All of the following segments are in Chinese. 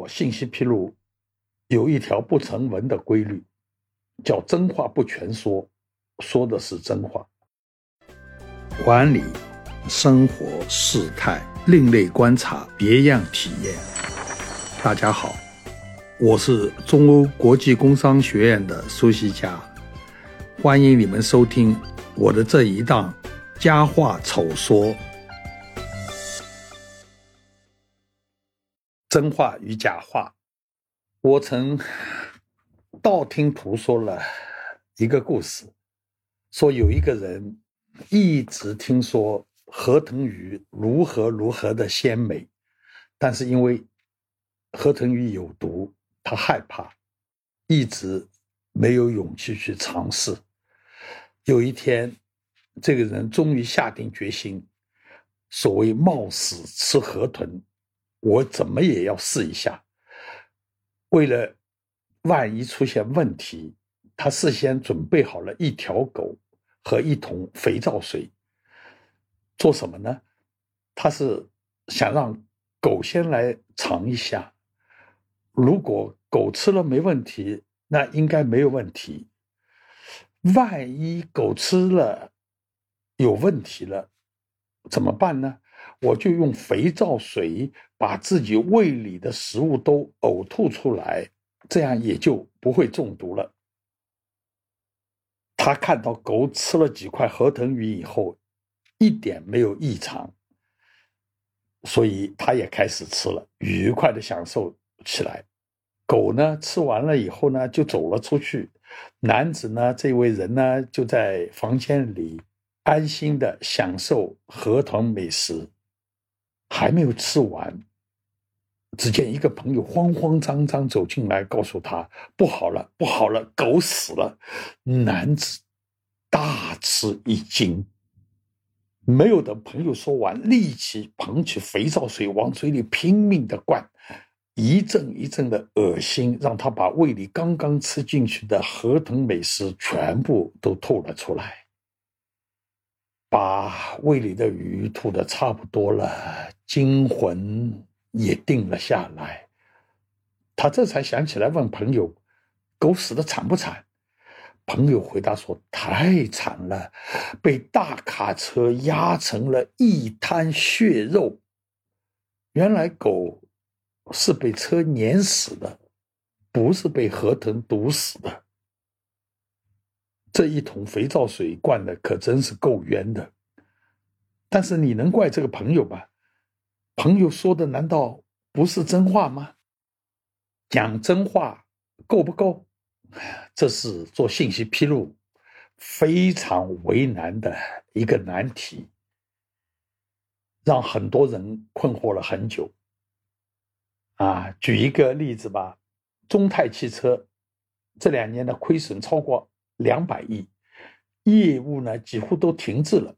我信息披露，有一条不成文的规律，叫真话不全说，说的是真话。管理、生活、事态、另类观察、别样体验。大家好，我是中欧国际工商学院的苏西佳，欢迎你们收听我的这一档佳话丑说。真话与假话，我曾道听途说了一个故事，说有一个人一直听说河豚鱼如何如何的鲜美，但是因为河豚鱼有毒，他害怕，一直没有勇气去尝试。有一天，这个人终于下定决心，所谓冒死吃河豚。我怎么也要试一下。为了万一出现问题，他事先准备好了一条狗和一桶肥皂水。做什么呢？他是想让狗先来尝一下，如果狗吃了没问题，那应该没有问题。万一狗吃了有问题了，怎么办呢？我就用肥皂水把自己胃里的食物都呕吐出来，这样也就不会中毒了。他看到狗吃了几块河豚鱼以后，一点没有异常，所以他也开始吃了，愉快的享受起来。狗呢吃完了以后呢，就走了出去。男子呢，这位人呢，就在房间里安心的享受河豚美食。还没有吃完，只见一个朋友慌慌张张走进来，告诉他：“不好了，不好了，狗死了！”男子大吃一惊，没有等朋友说完，立即捧起肥皂水往嘴里拼命的灌，一阵一阵的恶心，让他把胃里刚刚吃进去的河豚美食全部都吐了出来。把胃里的鱼吐的差不多了，惊魂也定了下来。他这才想起来问朋友：“狗死的惨不惨？”朋友回答说：“太惨了，被大卡车压成了一滩血肉。原来狗是被车碾死的，不是被河豚毒死的。”这一桶肥皂水灌的可真是够冤的，但是你能怪这个朋友吗？朋友说的难道不是真话吗？讲真话够不够？这是做信息披露非常为难的一个难题，让很多人困惑了很久。啊，举一个例子吧，中泰汽车这两年的亏损超过。两百亿业务呢，几乎都停滞了，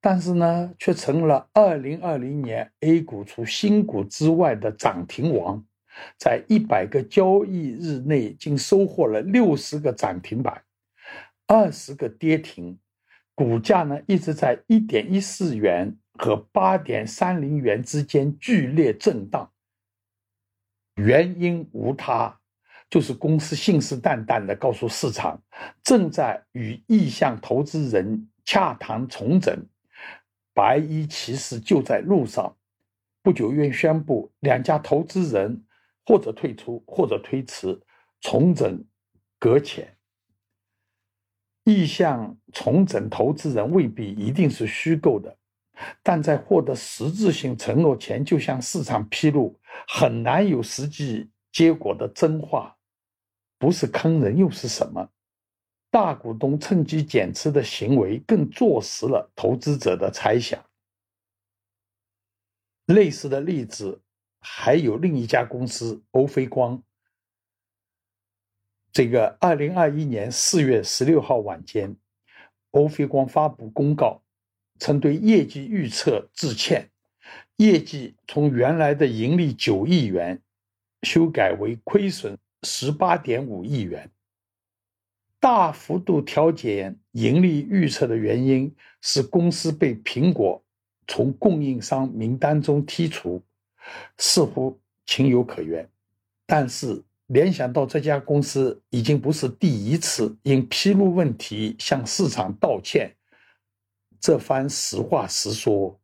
但是呢，却成了二零二零年 A 股除新股之外的涨停王，在一百个交易日内，竟收获了六十个涨停板，二十个跌停，股价呢一直在一点一四元和八点三零元之间剧烈震荡，原因无他。就是公司信誓旦旦地告诉市场，正在与意向投资人洽谈重整，白衣骑士就在路上。不久又宣布两家投资人或者退出或者推迟，重整搁浅。意向重整投资人未必一定是虚构的，但在获得实质性承诺前就向市场披露，很难有实际结果的真话。不是坑人又是什么？大股东趁机减持的行为更坐实了投资者的猜想。类似的例子还有另一家公司欧菲光。这个二零二一年四月十六号晚间，欧菲光发布公告，称对业绩预测致歉，业绩从原来的盈利九亿元修改为亏损。十八点五亿元，大幅度调减盈利预测的原因是公司被苹果从供应商名单中剔除，似乎情有可原。但是联想到这家公司已经不是第一次因披露问题向市场道歉，这番实话实说，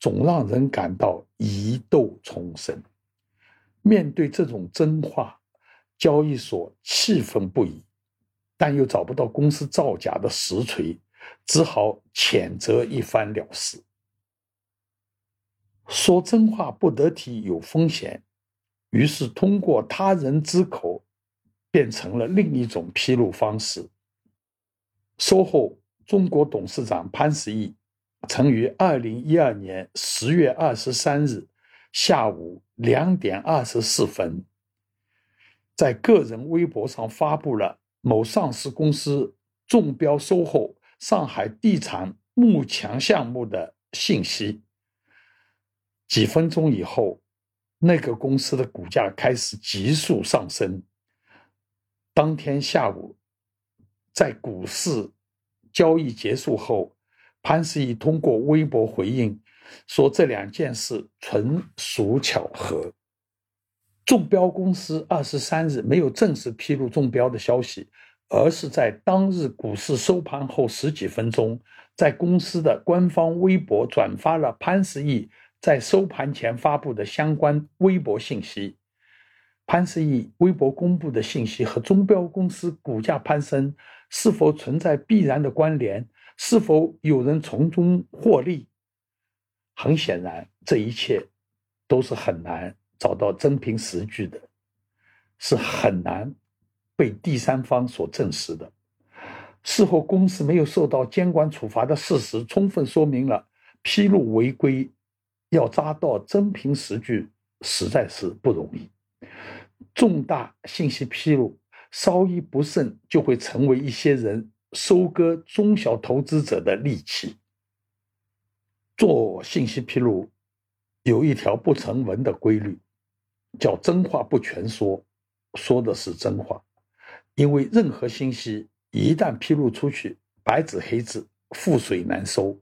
总让人感到疑窦丛生。面对这种真话，交易所气愤不已，但又找不到公司造假的实锤，只好谴责一番了事。说真话不得体有风险。于是，通过他人之口，变成了另一种披露方式。收后，中国董事长潘石屹曾于二零一二年十月二十三日下午两点二十四分，在个人微博上发布了某上市公司中标收后上海地产幕墙项目的信息。几分钟以后。那个公司的股价开始急速上升。当天下午，在股市交易结束后，潘石屹通过微博回应说：“这两件事纯属巧合。”中标公司二十三日没有正式披露中标的消息，而是在当日股市收盘后十几分钟，在公司的官方微博转发了潘石屹。在收盘前发布的相关微博信息，潘石屹微博公布的信息和中标公司股价攀升是否存在必然的关联？是否有人从中获利？很显然，这一切都是很难找到真凭实据的，是很难被第三方所证实的。事后公司没有受到监管处罚的事实，充分说明了披露违规。要抓到真凭实据，实在是不容易。重大信息披露稍一不慎，就会成为一些人收割中小投资者的利器。做信息披露有一条不成文的规律，叫“真话不全说”，说的是真话。因为任何信息一旦披露出去，白纸黑字，覆水难收。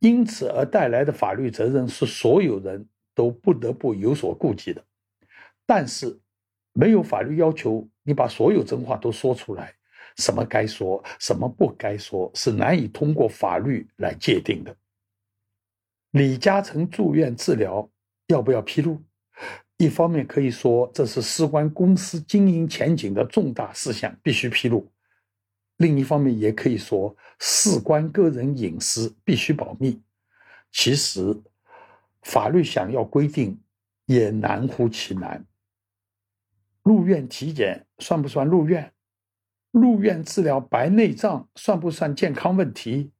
因此而带来的法律责任是所有人都不得不有所顾忌的，但是没有法律要求你把所有真话都说出来，什么该说，什么不该说，是难以通过法律来界定的。李嘉诚住院治疗要不要披露？一方面可以说这是事关公司经营前景的重大事项，必须披露。另一方面，也可以说事关个人隐私，必须保密。其实，法律想要规定，也难乎其难。入院体检算不算入院？入院治疗白内障算不算健康问题？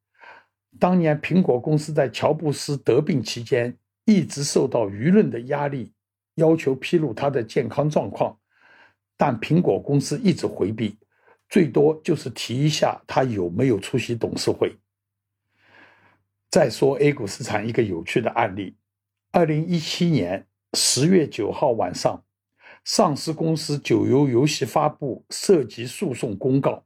当年苹果公司在乔布斯得病期间，一直受到舆论的压力，要求披露他的健康状况，但苹果公司一直回避。最多就是提一下他有没有出席董事会。再说 A 股市场一个有趣的案例：二零一七年十月九号晚上，上市公司九游游戏发布涉及诉讼公告，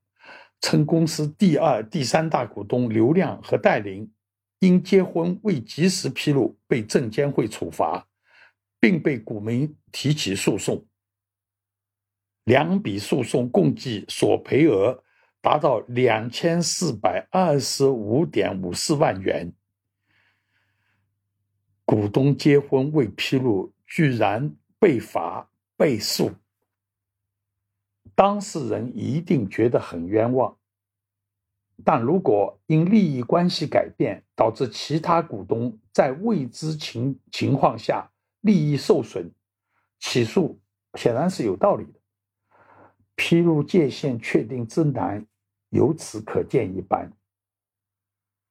称公司第二、第三大股东刘亮和戴琳因结婚未及时披露被证监会处罚，并被股民提起诉讼。两笔诉讼共计索赔额达到两千四百二十五点五四万元。股东结婚未披露，居然被罚被诉，当事人一定觉得很冤枉。但如果因利益关系改变，导致其他股东在未知情情况下利益受损，起诉显然是有道理的。披露界限确定之难，由此可见一斑。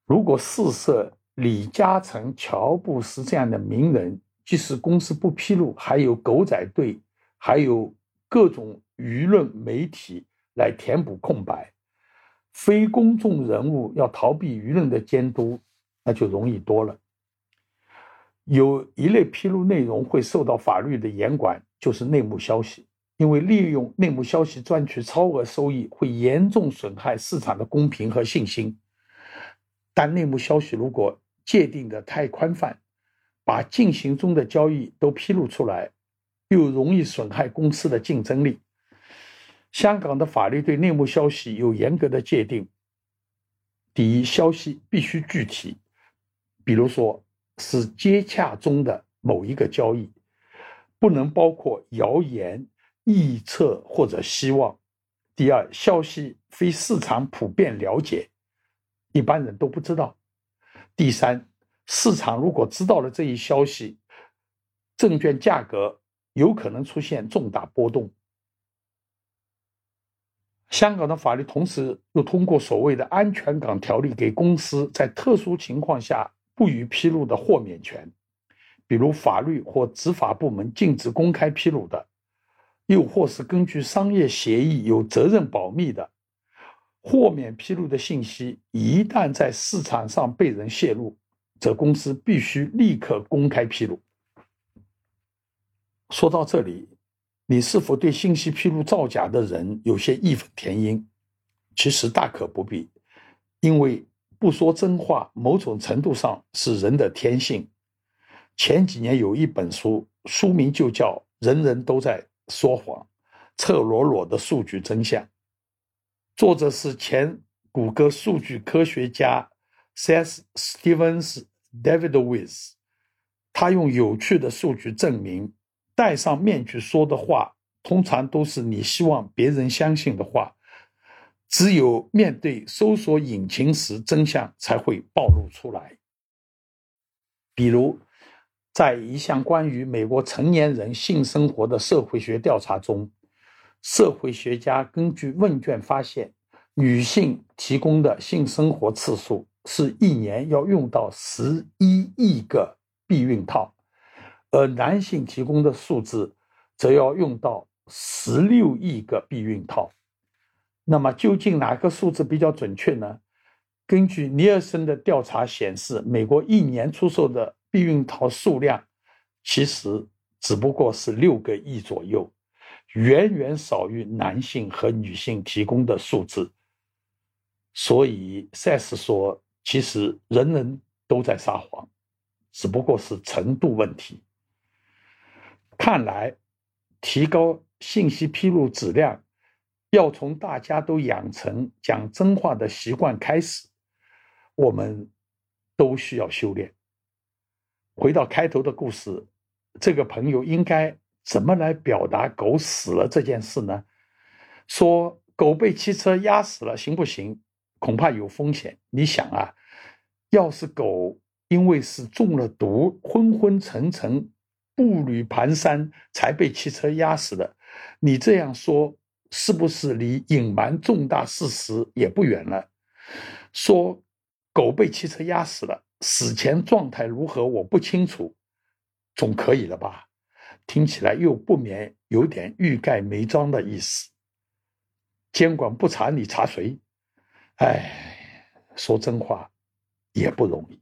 如果试设李嘉诚、乔布斯这样的名人，即使公司不披露，还有狗仔队，还有各种舆论媒体来填补空白，非公众人物要逃避舆论的监督，那就容易多了。有一类披露内容会受到法律的严管，就是内幕消息。因为利用内幕消息赚取超额收益，会严重损害市场的公平和信心。但内幕消息如果界定的太宽泛，把进行中的交易都披露出来，又容易损害公司的竞争力。香港的法律对内幕消息有严格的界定。第一，消息必须具体，比如说是接洽中的某一个交易，不能包括谣言、臆测或者希望。第二，消息非市场普遍了解，一般人都不知道。第三，市场如果知道了这一消息，证券价格有可能出现重大波动。香港的法律同时又通过所谓的安全港条例，给公司在特殊情况下不予披露的豁免权，比如法律或执法部门禁止公开披露的，又或是根据商业协议有责任保密的豁免披露的信息，一旦在市场上被人泄露，则公司必须立刻公开披露。说到这里。你是否对信息披露造假的人有些义愤填膺？其实大可不必，因为不说真话，某种程度上是人的天性。前几年有一本书，书名就叫《人人都在说谎：赤裸裸的数据真相》，作者是前谷歌数据科学家 Seth Stevens David Wiss 他用有趣的数据证明。戴上面具说的话，通常都是你希望别人相信的话。只有面对搜索引擎时，真相才会暴露出来。比如，在一项关于美国成年人性生活的社会学调查中，社会学家根据问卷发现，女性提供的性生活次数是一年要用到十一亿个避孕套。而男性提供的数字，则要用到十六亿个避孕套。那么，究竟哪个数字比较准确呢？根据尼尔森的调查显示，美国一年出售的避孕套数量，其实只不过是六个亿左右，远远少于男性和女性提供的数字。所以，赛斯说，其实人人都在撒谎，只不过是程度问题。看来，提高信息披露质量，要从大家都养成讲真话的习惯开始。我们都需要修炼。回到开头的故事，这个朋友应该怎么来表达狗死了这件事呢？说狗被汽车压死了，行不行？恐怕有风险。你想啊，要是狗因为是中了毒，昏昏沉沉。步履蹒跚才被汽车压死的，你这样说是不是离隐瞒重大事实也不远了？说狗被汽车压死了，死前状态如何我不清楚，总可以了吧？听起来又不免有点欲盖弥彰的意思。监管不查你查谁？哎，说真话也不容易。